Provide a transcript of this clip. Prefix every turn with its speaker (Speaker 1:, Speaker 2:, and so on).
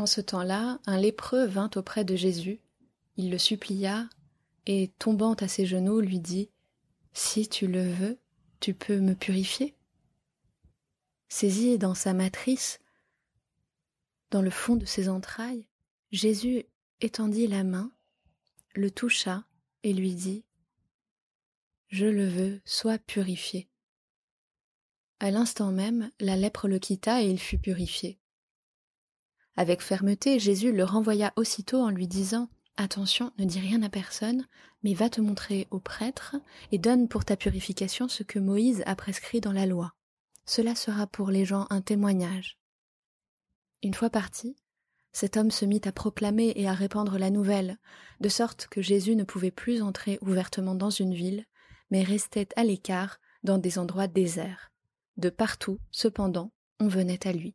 Speaker 1: En ce temps-là, un lépreux vint auprès de Jésus, il le supplia, et tombant à ses genoux, lui dit Si tu le veux, tu peux me purifier. Saisi dans sa matrice, dans le fond de ses entrailles, Jésus étendit la main, le toucha et lui dit Je le veux, sois purifié. À l'instant même, la lèpre le quitta et il fut purifié. Avec fermeté, Jésus le renvoya aussitôt en lui disant Attention, ne dis rien à personne, mais va te montrer au prêtre et donne pour ta purification ce que Moïse a prescrit dans la loi. Cela sera pour les gens un témoignage. Une fois parti, cet homme se mit à proclamer et à répandre la nouvelle, de sorte que Jésus ne pouvait plus entrer ouvertement dans une ville, mais restait à l'écart dans des endroits déserts. De partout, cependant, on venait à lui.